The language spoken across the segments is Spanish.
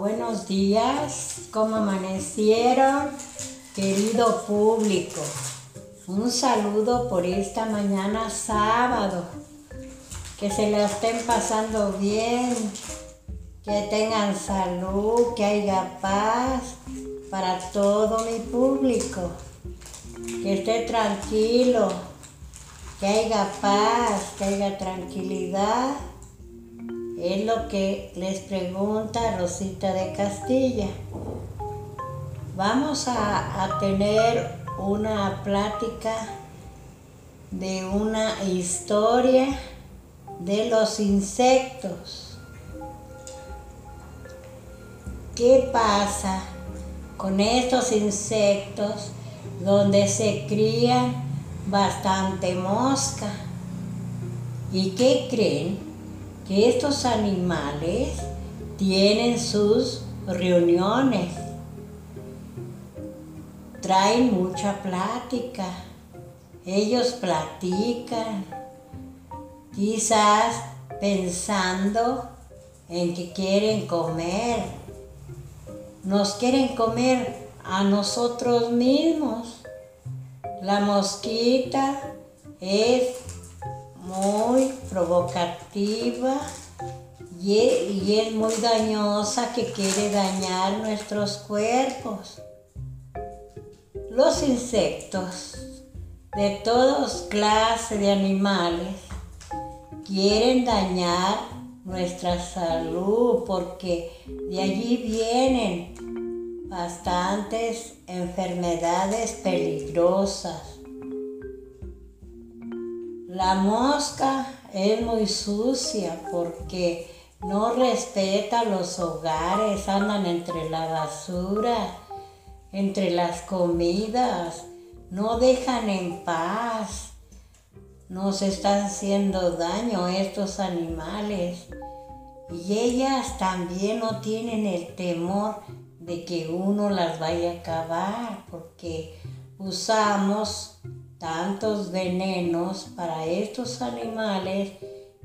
Buenos días, ¿cómo amanecieron? Querido público, un saludo por esta mañana sábado. Que se la estén pasando bien, que tengan salud, que haya paz para todo mi público. Que esté tranquilo, que haya paz, que haya tranquilidad es lo que les pregunta Rosita de Castilla. Vamos a, tener una plática de una historia de los insectos. ¿Qué pasa con estos insectos donde se crían bastante mosca? ¿Y qué creen? Que estos animales tienen sus reuniones, traen mucha plática, ellos platican, quizás pensando en que quieren comer, nos quieren comer a nosotros mismos. La mosquita es provocativa y, es muy dañosa que quiere dañar nuestros cuerpos. Los insectos de todas clases de animales quieren dañar nuestra salud porque de allí vienen bastantes enfermedades peligrosas la mosca es muy sucia porque no respeta los hogares, andan entre la basura, entre las comidas, no dejan en paz, nos están haciendo daño estos animales. Y ellas también no tienen el temor de que uno las vaya a acabar, porque usamos tantos venenos para estos animales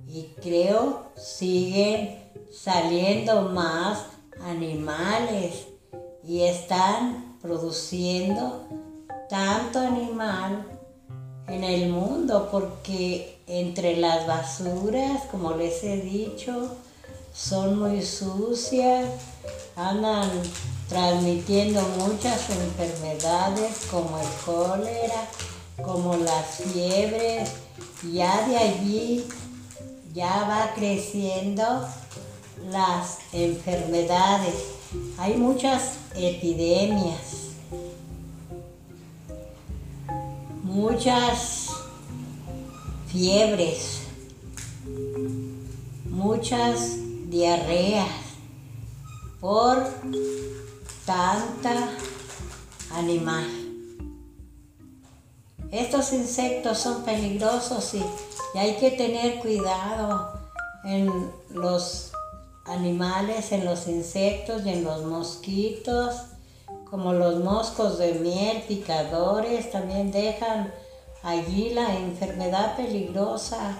y creo siguen saliendo más animales y están produciendo tanto animal en el mundo porque entre las basuras, como les he dicho, son muy sucias, andan transmitiendo muchas enfermedades como el cólera, como las fiebres, ya de allí ya va creciendo las enfermedades. Hay muchas epidemias, muchas fiebres, muchas diarreas por tanta animal. Estos insectos son peligrosos y, hay que tener cuidado en los animales, en los insectos y en los mosquitos, como los moscos de miel, picadores, también dejan allí la enfermedad peligrosa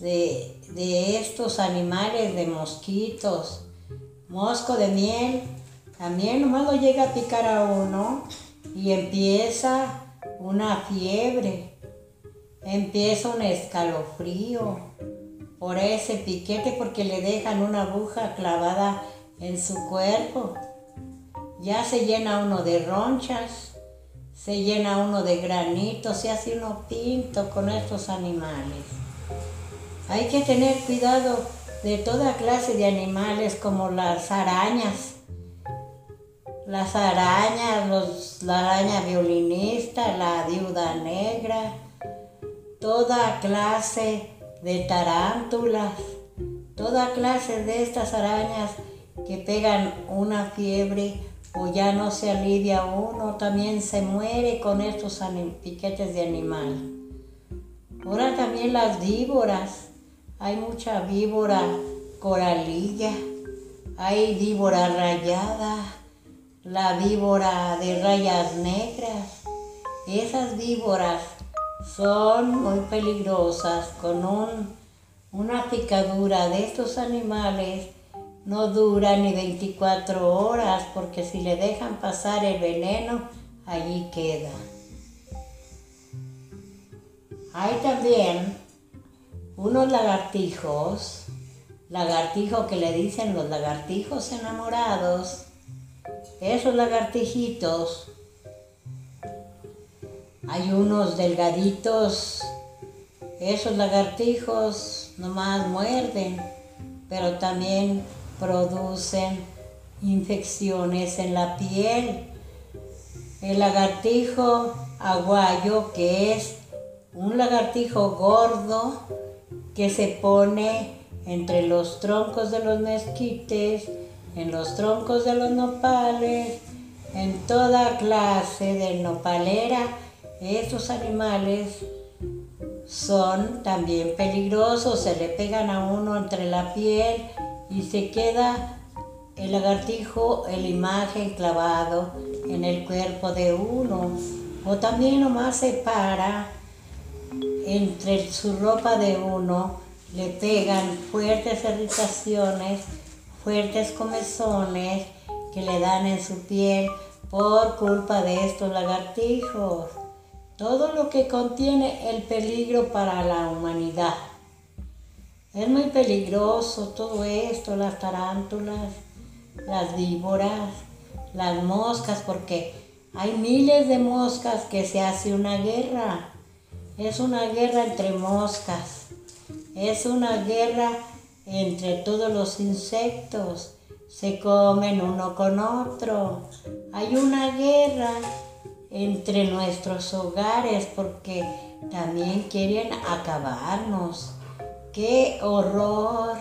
de, de estos animales, de mosquitos. Mosco de miel, también nomás llega a picar a uno y empieza una fiebre, empieza un escalofrío por ese piquete porque le dejan una aguja clavada en su cuerpo. Ya se llena uno de ronchas, se llena uno de granitos, se hace uno pinto con estos animales. Hay que tener cuidado de toda clase de animales como las arañas las arañas, la araña violinista, la viuda negra, toda clase de tarántulas, toda clase de estas arañas que pegan una fiebre o ya no se alivia uno, también se muere con estos piquetes de animal. Ahora también las víboras, hay mucha víbora coralilla, hay víbora rayada, la víbora de rayas negras. Esas víboras son muy peligrosas. Con una picadura de estos animales no dura ni 24 horas porque si le dejan pasar el veneno, allí queda. Hay también unos lagartijos, lagartijos que le dicen los lagartijos enamorados, esos lagartijitos, hay unos delgaditos, esos lagartijos nomás muerden, pero también producen infecciones en la piel. El lagartijo aguayo, que es un lagartijo gordo que se pone entre los troncos de los mezquites, en los troncos de los nopales, en toda clase de nopalera. Estos animales son también peligrosos, se le pegan a uno entre la piel y se queda el lagartijo, la imagen clavado en el cuerpo de uno. O también nomás se para entre su ropa de uno, le pegan fuertes irritaciones, fuertes comezones que le dan en su piel por culpa de estos lagartijos. Todo lo que contiene el peligro para la humanidad. Es muy peligroso todo esto, las tarántulas, las víboras, las moscas, porque hay miles de moscas que se hace una guerra. Es una guerra entre moscas. Es una guerra entre todos los insectos. Se comen uno con otro. Hay una guerra entre nuestros hogares porque también quieren acabarnos. Qué horror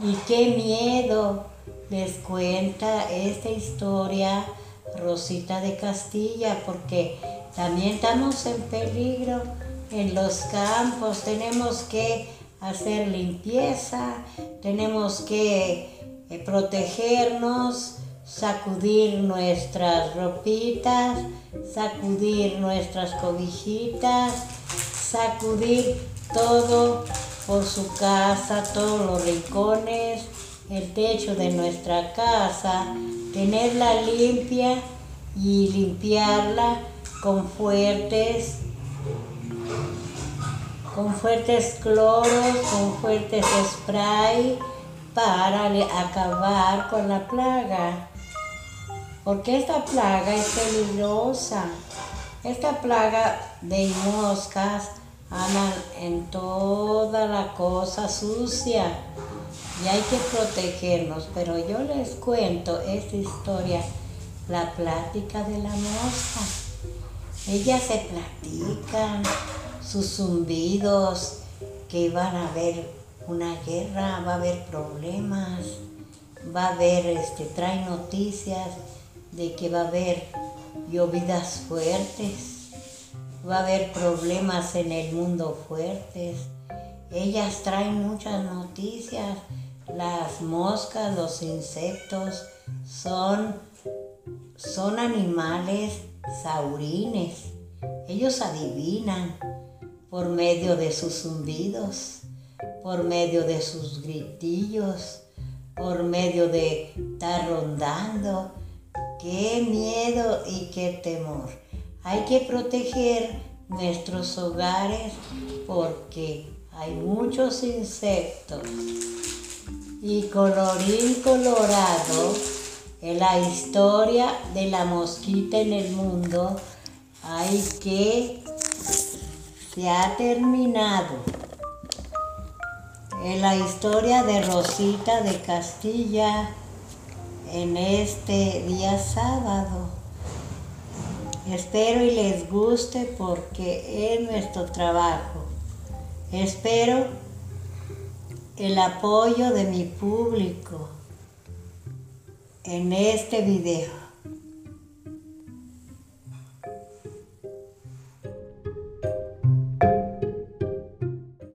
y qué miedo les cuenta esta historia Rosita de Castilla porque también estamos en peligro en los campos, tenemos que hacer limpieza, tenemos que eh, protegernos, sacudir nuestras ropitas, sacudir nuestras cobijitas, sacudir todo por su casa, todos los rincones, el techo de nuestra casa, tenerla limpia y limpiarla con fuertes con fuertes cloros, con fuertes spray para acabar con la plaga. Porque esta plaga es peligrosa. Esta plaga de moscas andan en toda la cosa sucia y hay que protegernos. Pero yo les cuento esta historia, la plática de la mosca. Ellas se platican sus zumbidos, que van a haber una guerra, va a haber problemas, va a haber, este, trae noticias de que va a haber llovidas fuertes, va a haber problemas en el mundo fuertes. Ellas traen muchas noticias. Las moscas, los insectos son, son animales saurines. Ellos adivinan por medio de sus zumbidos, por medio de sus gritillos, por medio de estar rondando. Qué miedo y qué temor. Hay que proteger nuestros hogares porque hay muchos insectos. Y colorín colorado, en la historia de la mosquita en el mundo, hay que se ha terminado. En la historia de Rosita de Castilla en este día sábado. Espero y les guste porque es nuestro trabajo. Espero el apoyo de mi público en este video.